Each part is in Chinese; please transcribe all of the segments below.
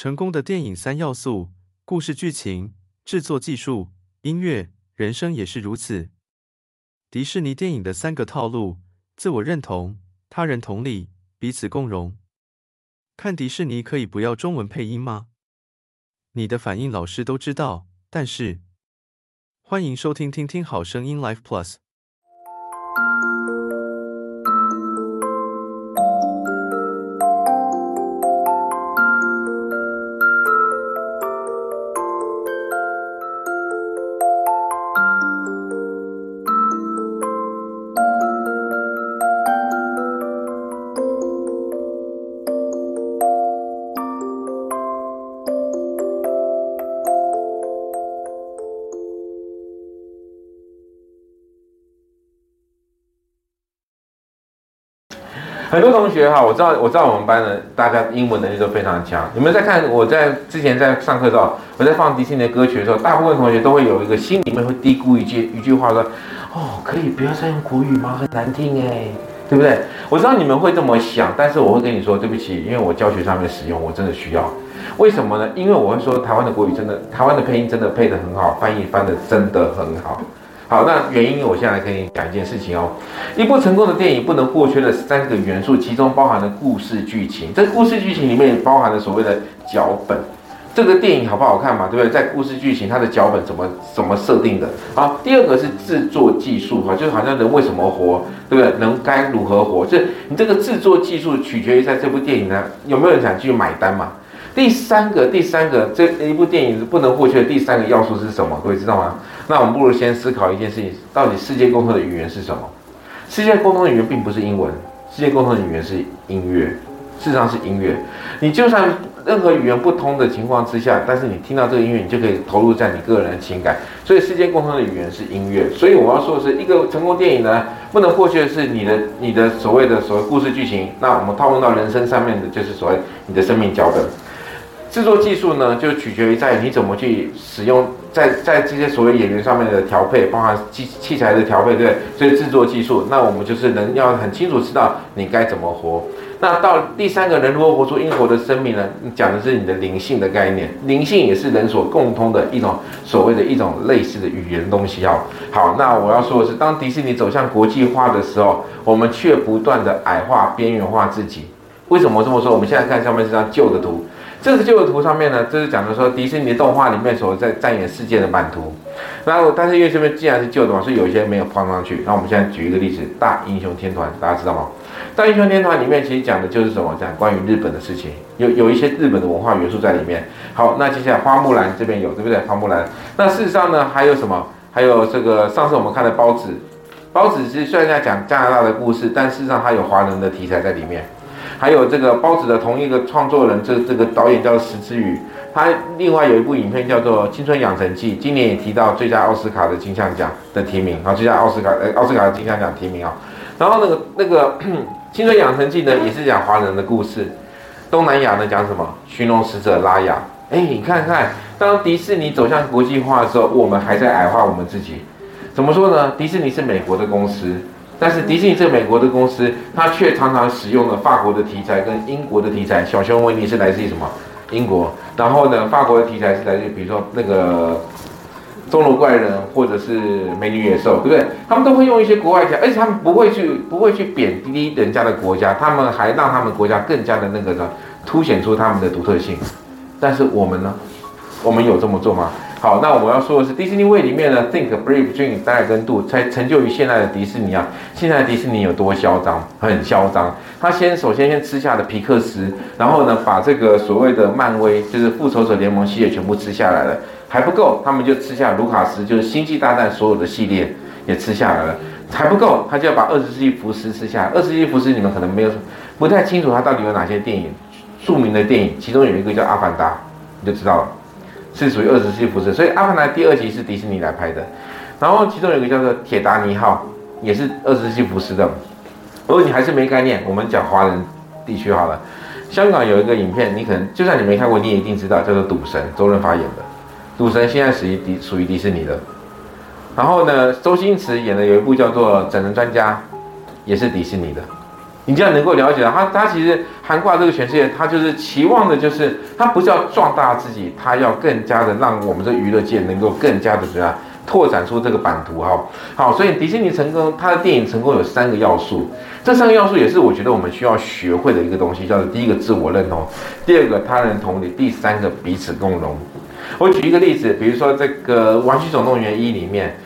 成功的电影三要素：故事剧情、制作技术、音乐。人生也是如此。迪士尼电影的三个套路：自我认同、他人同理、彼此共融。看迪士尼可以不要中文配音吗？你的反应老师都知道，但是欢迎收听听听好声音 Life Plus。很多同学哈，我知道，我知道我们班的大家英文能力都非常强。你们在看我在之前在上课的时候，我在放迪士尼的歌曲的时候，大部分同学都会有一个心里面会嘀咕一句一句话说：“哦，可以不要再用国语吗？很难听哎，对不对？”我知道你们会这么想，但是我会跟你说对不起，因为我教学上面使用，我真的需要。为什么呢？因为我会说台湾的国语真的，台湾的配音真的配得很好，翻译翻得真的很好。好，那原因我现在来跟你讲一件事情哦。一部成功的电影不能或缺的三个元素，其中包含了故事剧情。这故事剧情里面包含了所谓的脚本。这个电影好不好看嘛？对不对？在故事剧情，它的脚本怎么怎么设定的？好，第二个是制作技术哈，就是好像人为什么活，对不对？人该如何活？就是你这个制作技术取决于在这部电影呢，有没有人想去买单嘛？第三个，第三个，这一部电影不能或缺的第三个要素是什么？各位知道吗？那我们不如先思考一件事情：到底世界沟通的语言是什么？世界沟通的语言并不是英文，世界沟通的语言是音乐。事实上是音乐。你就算任何语言不通的情况之下，但是你听到这个音乐，你就可以投入在你个人的情感。所以世界沟通的语言是音乐。所以我要说的是，一个成功电影呢，不能或缺的是你的你的所谓的所谓故事剧情。那我们套用到人生上面的，就是所谓你的生命脚本。制作技术呢，就取决于在你怎么去使用，在在这些所谓演员上面的调配，包含器器材的调配，对？所以制作技术，那我们就是能要很清楚知道你该怎么活。那到第三个人如何活出应活的生命呢？讲的是你的灵性的概念，灵性也是人所共通的一种所谓的一种类似的语言东西哦。好，那我要说的是，当迪士尼走向国际化的时候，我们却不断的矮化、边缘化自己。为什么这么说？我们现在看上面这张旧的图。这个旧的图上面呢，就是讲的说迪士尼动画里面所在扮演世界的版图。然后，但是因为这边既然是旧的嘛，所以有一些没有放上去。那我们现在举一个例子，《大英雄天团》，大家知道吗？《大英雄天团》里面其实讲的就是什么？讲关于日本的事情，有有一些日本的文化元素在里面。好，那接下来花木兰这边有，对不对？花木兰。那事实上呢，还有什么？还有这个上次我们看的包子，包子其实虽然在讲加拿大的故事，但事实上它有华人的题材在里面。还有这个包子的同一个创作人，这这个导演叫石之宇，他另外有一部影片叫做《青春养成记》，今年也提到最佳奥斯卡的金像奖的提名啊，最佳奥斯卡呃奥斯卡的金像奖提名啊。然后那个那个《青春养成记》呢，也是讲华人的故事。东南亚呢讲什么？寻龙使者拉雅。哎，你看看，当迪士尼走向国际化的时候，我们还在矮化我们自己。怎么说呢？迪士尼是美国的公司。但是迪士尼这个美国的公司，它却常常使用了法国的题材跟英国的题材。小熊维尼是来自于什么？英国。然后呢，法国的题材是来自于，比如说那个钟楼怪人或者是美女野兽，对不对？他们都会用一些国外题材，而且他们不会去不会去贬低人家的国家，他们还让他们国家更加的那个呢，凸显出他们的独特性。但是我们呢？我们有这么做吗？好，那我要说的是，迪士尼胃里面呢，Think Brave Dream 大概跟度才成就于现在的迪士尼啊。现在的迪士尼有多嚣张？很嚣张。他先首先先吃下了皮克斯，然后呢，把这个所谓的漫威，就是复仇者联盟系列全部吃下来了，还不够，他们就吃下卢卡斯，就是星际大战所有的系列也吃下来了，还不够，他就要把二十世纪福斯吃下来。二十世纪福斯你们可能没有不太清楚，它到底有哪些电影，著名的电影，其中有一个叫《阿凡达》，你就知道了。是属于二十世纪福斯，所以《阿凡达》第二集是迪士尼来拍的，然后其中有一个叫做《铁达尼号》，也是二十世纪福斯的。如果你还是没概念，我们讲华人地区好了。香港有一个影片，你可能就算你没看过，你也一定知道，叫做《赌神》，周润发演的。赌神现在属于迪属于迪士尼的。然后呢，周星驰演的有一部叫做《整人专家》，也是迪士尼的。你这样能够了解到他，他其实涵挂这个全世界，他就是期望的，就是他不是要壮大自己，他要更加的让我们这娱乐界能够更加的怎样拓展出这个版图哈。好，所以迪士尼成功，他的电影成功有三个要素，这三个要素也是我觉得我们需要学会的一个东西，叫做第一个自我认同，第二个他人同理，第三个彼此共荣。我举一个例子，比如说这个《玩具总动员一》里面。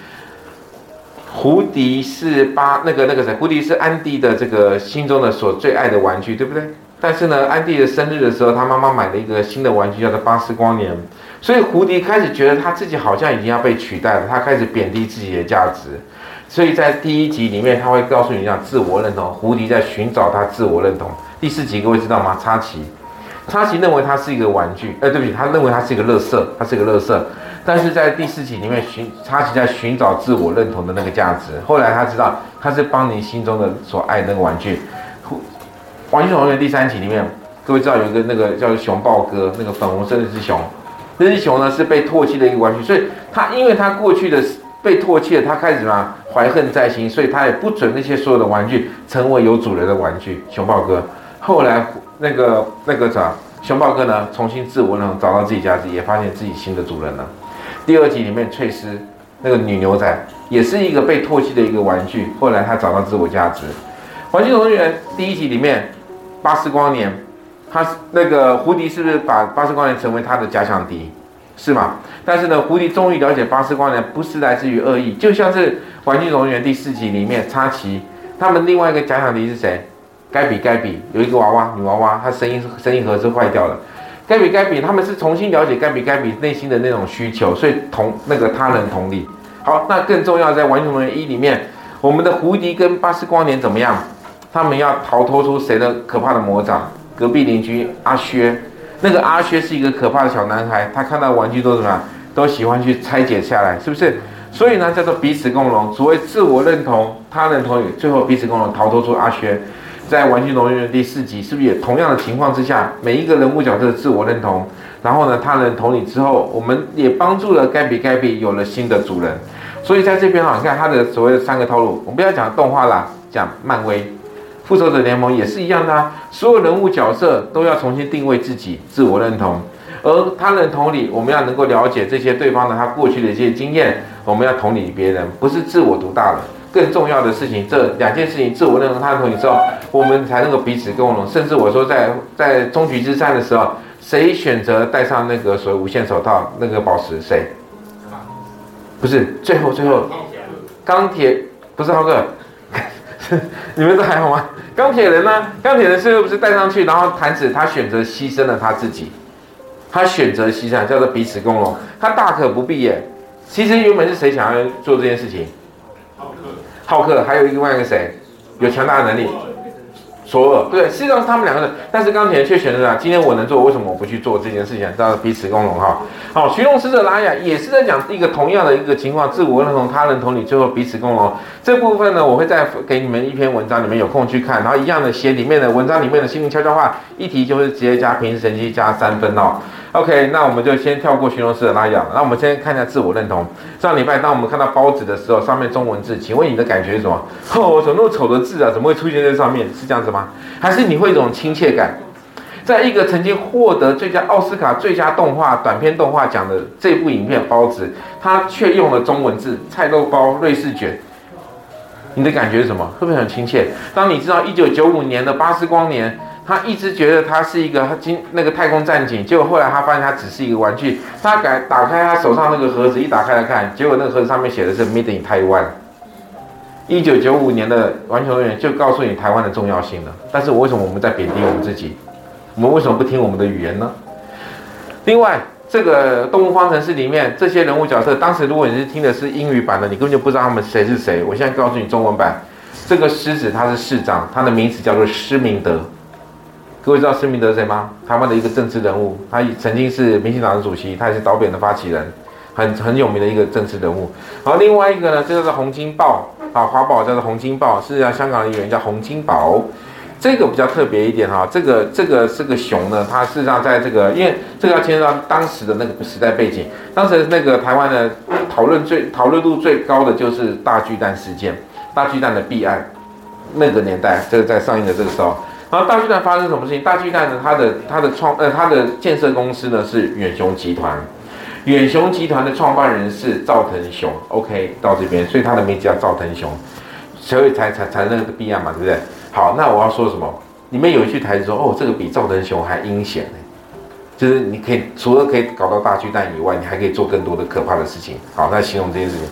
胡迪是巴那个那个谁？胡迪是安迪的这个心中的所最爱的玩具，对不对？但是呢，安迪的生日的时候，他妈妈买了一个新的玩具，叫做巴斯光年。所以胡迪开始觉得他自己好像已经要被取代了，他开始贬低自己的价值。所以在第一集里面，他会告诉你讲自我认同。胡迪在寻找他自我认同。第四集各位知道吗？插旗，插旗认为他是一个玩具，呃，对不起，他认为他是一个垃圾，他是一个垃圾。但是在第四集里面寻，插旗在寻找自我认同的那个价值。后来他知道他是邦尼心中的所爱那个玩具。玩具总动员第三集里面，各位知道有一个那个叫熊抱哥，那个粉红色那只熊，那只熊呢是被唾弃的一个玩具，所以他因为他过去的被唾弃了，他开始什么怀恨在心，所以他也不准那些所有的玩具成为有主人的玩具。熊抱哥后来那个那个啥，熊抱哥呢重新自我认同，找到自己价值，也发现自己新的主人了。第二集里面，翠丝那个女牛仔也是一个被唾弃的一个玩具，后来她找到自我价值。玩具总动员第一集里面，巴斯光年，他那个胡迪是不是把巴斯光年成为他的假想敌？是吗？但是呢，胡迪终于了解巴斯光年不是来自于恶意，就像是玩具总动员第四集里面，插旗他们另外一个假想敌是谁？盖比盖比有一个娃娃女娃娃，她声音声音盒是坏掉了。盖比盖比，他们是重新了解盖比盖比内心的那种需求，所以同那个他人同理。好，那更重要，在《玩具总动员一》里面，我们的胡迪跟巴斯光年怎么样？他们要逃脱出谁的可怕的魔掌？隔壁邻居阿薛，那个阿薛是一个可怕的小男孩，他看到玩具都怎么样？都喜欢去拆解下来，是不是？所以呢，叫做彼此共荣，所谓自我认同、他人同理，最后彼此共荣，逃脱出阿薛。在《玩具总动员》第四集，是不是也同样的情况之下，每一个人物角色的自我认同，然后呢，他人同理之后，我们也帮助了盖比盖比有了新的主人。所以在这边哈，你看他的所谓的三个套路，我们不要讲动画啦，讲漫威、复仇者联盟也是一样的啊。所有人物角色都要重新定位自己，自我认同，而他人同理，我们要能够了解这些对方的他过去的一些经验，我们要同理别人，不是自我独大了。更重要的事情，这两件事情，自我认同、他人同理之后，我们才能够彼此共荣。甚至我说在，在终局之战的时候，谁选择戴上那个所谓无限手套，那个宝石，谁？不是，最后最后，钢铁不是浩哥，你们都还好吗？钢铁人呢？钢铁人最后不是戴上去，然后弹指他选择牺牲了他自己，他选择牺牲，叫做彼此共荣。他大可不必耶。其实原本是谁想要做这件事情？浩克还有另外一个谁，有强大的能力，索尔，对，实际上是他们两个人，但是钢铁人却选择了，今天我能做，为什么我不去做这件事情？大家彼此共荣哈。好，徐龙使者拉雅也是在讲一个同样的一个情况，自我认同，他人同理，最后彼此共荣。这部分呢，我会再给你们一篇文章，你们有空去看，然后一样的写里面的文章里面的心灵悄悄话，一题就是直接加平时成绩加三分哦。OK，那我们就先跳过寻龙使者拉雅。那我们先看一下自我认同。上礼拜当我们看到包子的时候，上面中文字，请问你的感觉是什么？哦，怎么那么丑的字啊？怎么会出现在上面？是这样子吗？还是你会一种亲切感？在一个曾经获得最佳奥斯卡最佳动画短片动画奖的这部影片《包子》，它却用了中文字“菜肉包瑞士卷”。你的感觉是什么？会不会很亲切？当你知道一九九五年的巴斯光年。他一直觉得他是一个金那个太空战警，结果后来他发现他只是一个玩具。他改打开他手上那个盒子，一打开来看，结果那个盒子上面写的是 Made in Taiwan。一九九五年的玩具总动员就告诉你台湾的重要性了。但是为什么我们在贬低我们自己？我们为什么不听我们的语言呢？另外，这个动物方程式里面这些人物角色，当时如果你是听的是英语版的，你根本就不知道他们谁是谁。我现在告诉你中文版，这个狮子他是市长，他的名字叫做施明德。各位知道施明德是谁吗？台湾的一个政治人物，他曾经是民进党的主席，他也是导扁的发起人，很很有名的一个政治人物。好，另外一个呢，这个是洪金宝啊，华宝叫做洪金宝，是啊，香港的演员叫洪金宝。这个比较特别一点哈，这个这个这个熊呢，它事实上在这个，因为这个要牵涉到当时的那个时代背景，当时那个台湾的讨论最讨论度最高的就是大巨蛋事件，大巨蛋的弊案。那个年代，这个在上映的这个时候，然后大巨蛋发生什么事情？大巨蛋呢，它的它的创呃它的建设公司呢是远雄集团，远雄集团的创办人是赵腾雄，OK 到这边，所以他的名字叫赵腾雄，所以才才才那个弊案嘛，对不对？好，那我要说什么？里面有一句台词说，哦，这个比赵腾雄还阴险呢，就是你可以除了可以搞到大巨蛋以外，你还可以做更多的可怕的事情。好，那形容这件事情。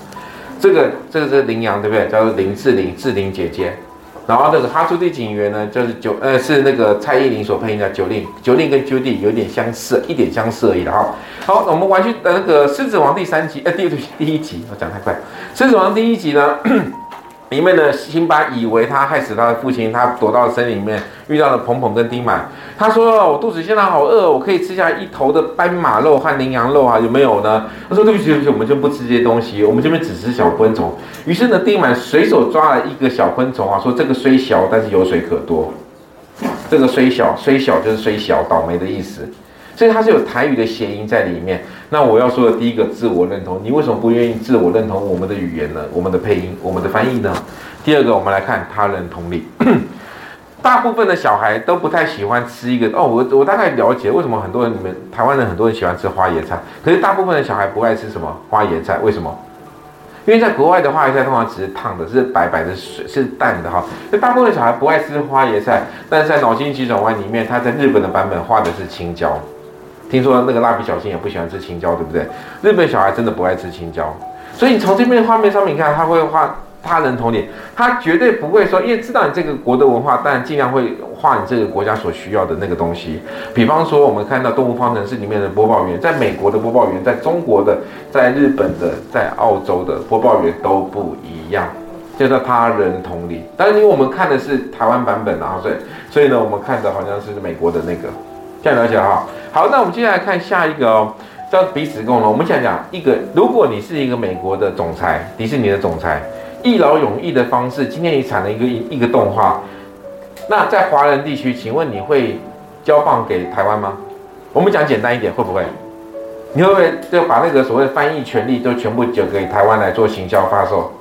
这个这个是羚羊对不对？叫做林志玲，志玲姐姐。然后那个哈朱蒂警员呢，就是九呃是那个蔡依林所配音的九令，九令跟 Judy 有点相似，一点相似而已的哈。好，我们玩去呃那个狮子王第三集，呃第第一集，我讲太快。狮子王第一集呢？里面的辛巴以为他害死他的父亲，他躲到了森林里面，遇到了彭彭跟丁满。他说：“我肚子现在好饿，我可以吃下一头的斑马肉和羚羊肉啊，有没有呢？”他说：“对不起，对不起，我们就不吃这些东西，我们这边只吃小昆虫。”于是呢，丁满随手抓了一个小昆虫啊，说：“这个虽小，但是有水可多。这个虽小，虽小就是虽小，倒霉的意思。”所以它是有台语的谐音在里面。那我要说的第一个自我认同，你为什么不愿意自我认同我们的语言呢？我们的配音，我们的翻译呢？第二个，我们来看他人同理。大部分的小孩都不太喜欢吃一个哦，我我大概了解为什么很多人你们台湾人很多人喜欢吃花椰菜，可是大部分的小孩不爱吃什么花椰菜？为什么？因为在国外的花椰菜通常只是烫的，是白白的水，是淡的哈。那大部分的小孩不爱吃花椰菜，但是在脑筋急转弯里面，他在日本的版本画的是青椒。听说那个蜡笔小新也不喜欢吃青椒，对不对？日本小孩真的不爱吃青椒，所以你从这边画面上面看，他会画他人同理，他绝对不会说，因为知道你这个国的文化，但尽量会画你这个国家所需要的那个东西。比方说，我们看到《动物方程式》里面的播报员，在美国的播报员，在中国的、在日本的、在澳洲的播报员都不一样，叫做他人同理。但是因为我们看的是台湾版本啊，所以所以呢，我们看的好像是美国的那个。这样了解哈，好，那我们接下来看下一个哦，叫彼此共荣。我们想讲一个，如果你是一个美国的总裁，迪士尼的总裁，一劳永逸的方式，今天你产了一个一个动画，那在华人地区，请问你会交棒给台湾吗？我们讲简单一点，会不会？你会不会就把那个所谓的翻译权利都全部交给台湾来做行销发售？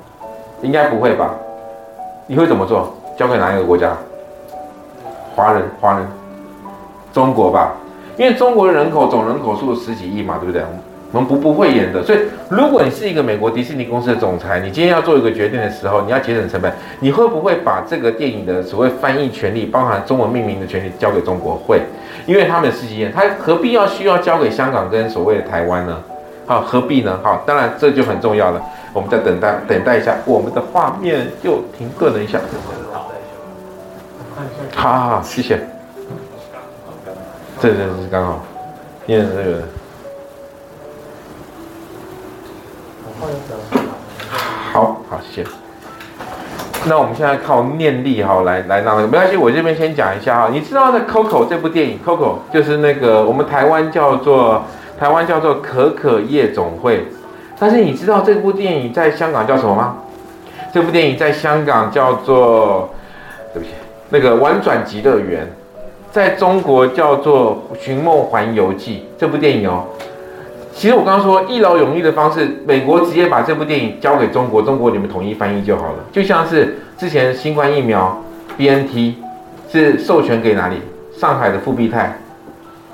应该不会吧？你会怎么做？交给哪一个国家？华人，华人。中国吧，因为中国人口总人口数十几亿嘛，对不对？我们不不会演的，所以如果你是一个美国迪士尼公司的总裁，你今天要做一个决定的时候，你要节省成本，你会不会把这个电影的所谓翻译权利，包含中文命名的权利交给中国？会，因为他们十几亿，他何必要需要交给香港跟所谓的台湾呢？好，何必呢？好，当然这就很重要了。我们再等待等待一下，我们的画面又停顿了一下。好好好，谢谢。对对对刚好，念这个。好好谢谢。那我们现在靠念力哈来来让没关系，我这边先讲一下哈。你知道那 Coco 这部电影，Coco 就是那个我们台湾叫做台湾叫做可可夜总会，但是你知道这部电影在香港叫什么吗？这部电影在香港叫做对不起，那个玩转极乐园。在中国叫做《寻梦环游记》这部电影哦，其实我刚刚说一劳永逸的方式，美国直接把这部电影交给中国，中国你们统一翻译就好了。就像是之前新冠疫苗 BNT 是授权给哪里？上海的复必泰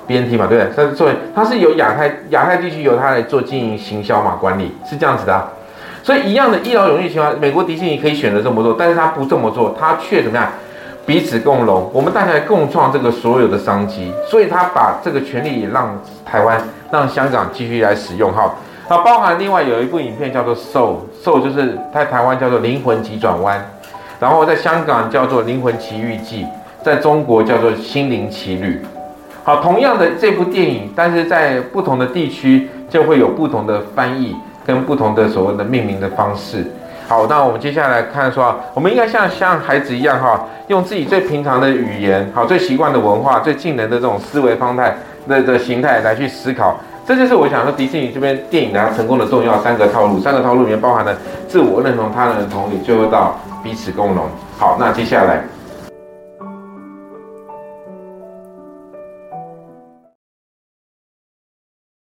BNT 嘛，对不对？它是作为它是由亚太亚太地区由它来做经营行销嘛，管理是这样子的。所以一样的一劳永逸情况，美国迪士尼可以选择这么做，但是他不这么做，他却怎么样？彼此共荣，我们大家共创这个所有的商机，所以他把这个权利也让台湾、让香港继续来使用哈。那包含另外有一部影片叫做《Soul》，Soul 就是在台湾叫做《灵魂急转弯》，然后在香港叫做《灵魂奇遇记》，在中国叫做《心灵奇旅》。好，同样的这部电影，但是在不同的地区就会有不同的翻译跟不同的所谓的命名的方式。好，那我们接下来看说，我们应该像像孩子一样哈，用自己最平常的语言，好，最习惯的文化，最近人的这种思维方态那的形态来去思考，这就是我想说迪士尼这边电影它成功的重要三个套路，三个套路里面包含了自我认同、他人的同理，最后到彼此共荣。好，那接下来。